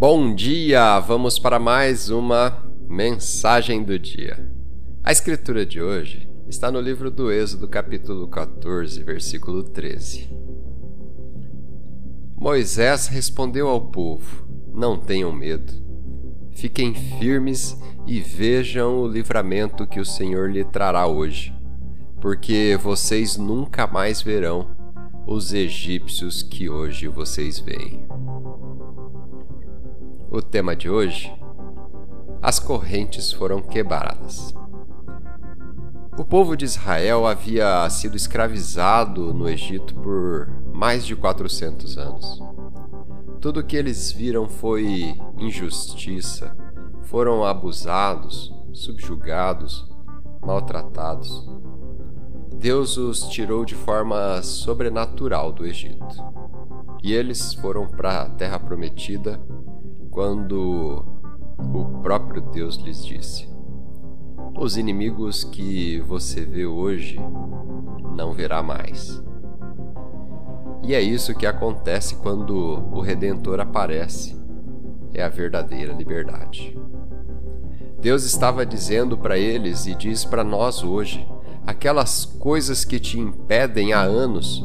Bom dia! Vamos para mais uma mensagem do dia. A escritura de hoje está no livro do Êxodo, capítulo 14, versículo 13. Moisés respondeu ao povo: Não tenham medo. Fiquem firmes e vejam o livramento que o Senhor lhe trará hoje, porque vocês nunca mais verão os egípcios que hoje vocês veem. O tema de hoje: As correntes foram quebradas. O povo de Israel havia sido escravizado no Egito por mais de 400 anos. Tudo o que eles viram foi injustiça, foram abusados, subjugados, maltratados. Deus os tirou de forma sobrenatural do Egito. E eles foram para a terra prometida quando o próprio Deus lhes disse: Os inimigos que você vê hoje não verá mais. E é isso que acontece quando o Redentor aparece. É a verdadeira liberdade. Deus estava dizendo para eles e diz para nós hoje: aquelas coisas que te impedem há anos,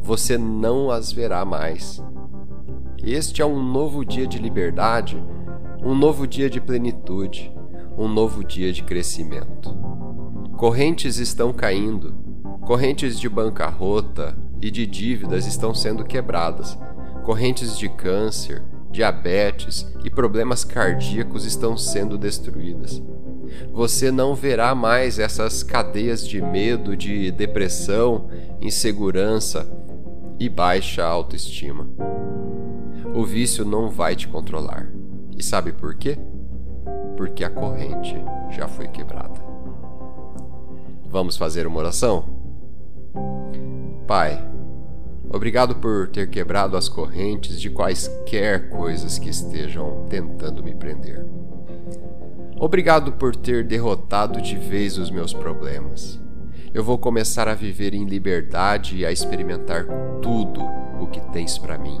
você não as verá mais. Este é um novo dia de liberdade, um novo dia de plenitude, um novo dia de crescimento. Correntes estão caindo, correntes de bancarrota e de dívidas estão sendo quebradas, correntes de câncer, diabetes e problemas cardíacos estão sendo destruídas. Você não verá mais essas cadeias de medo, de depressão, insegurança e baixa autoestima o vício não vai te controlar. E sabe por quê? Porque a corrente já foi quebrada. Vamos fazer uma oração? Pai, obrigado por ter quebrado as correntes de quaisquer coisas que estejam tentando me prender. Obrigado por ter derrotado de vez os meus problemas. Eu vou começar a viver em liberdade e a experimentar tudo o que tens para mim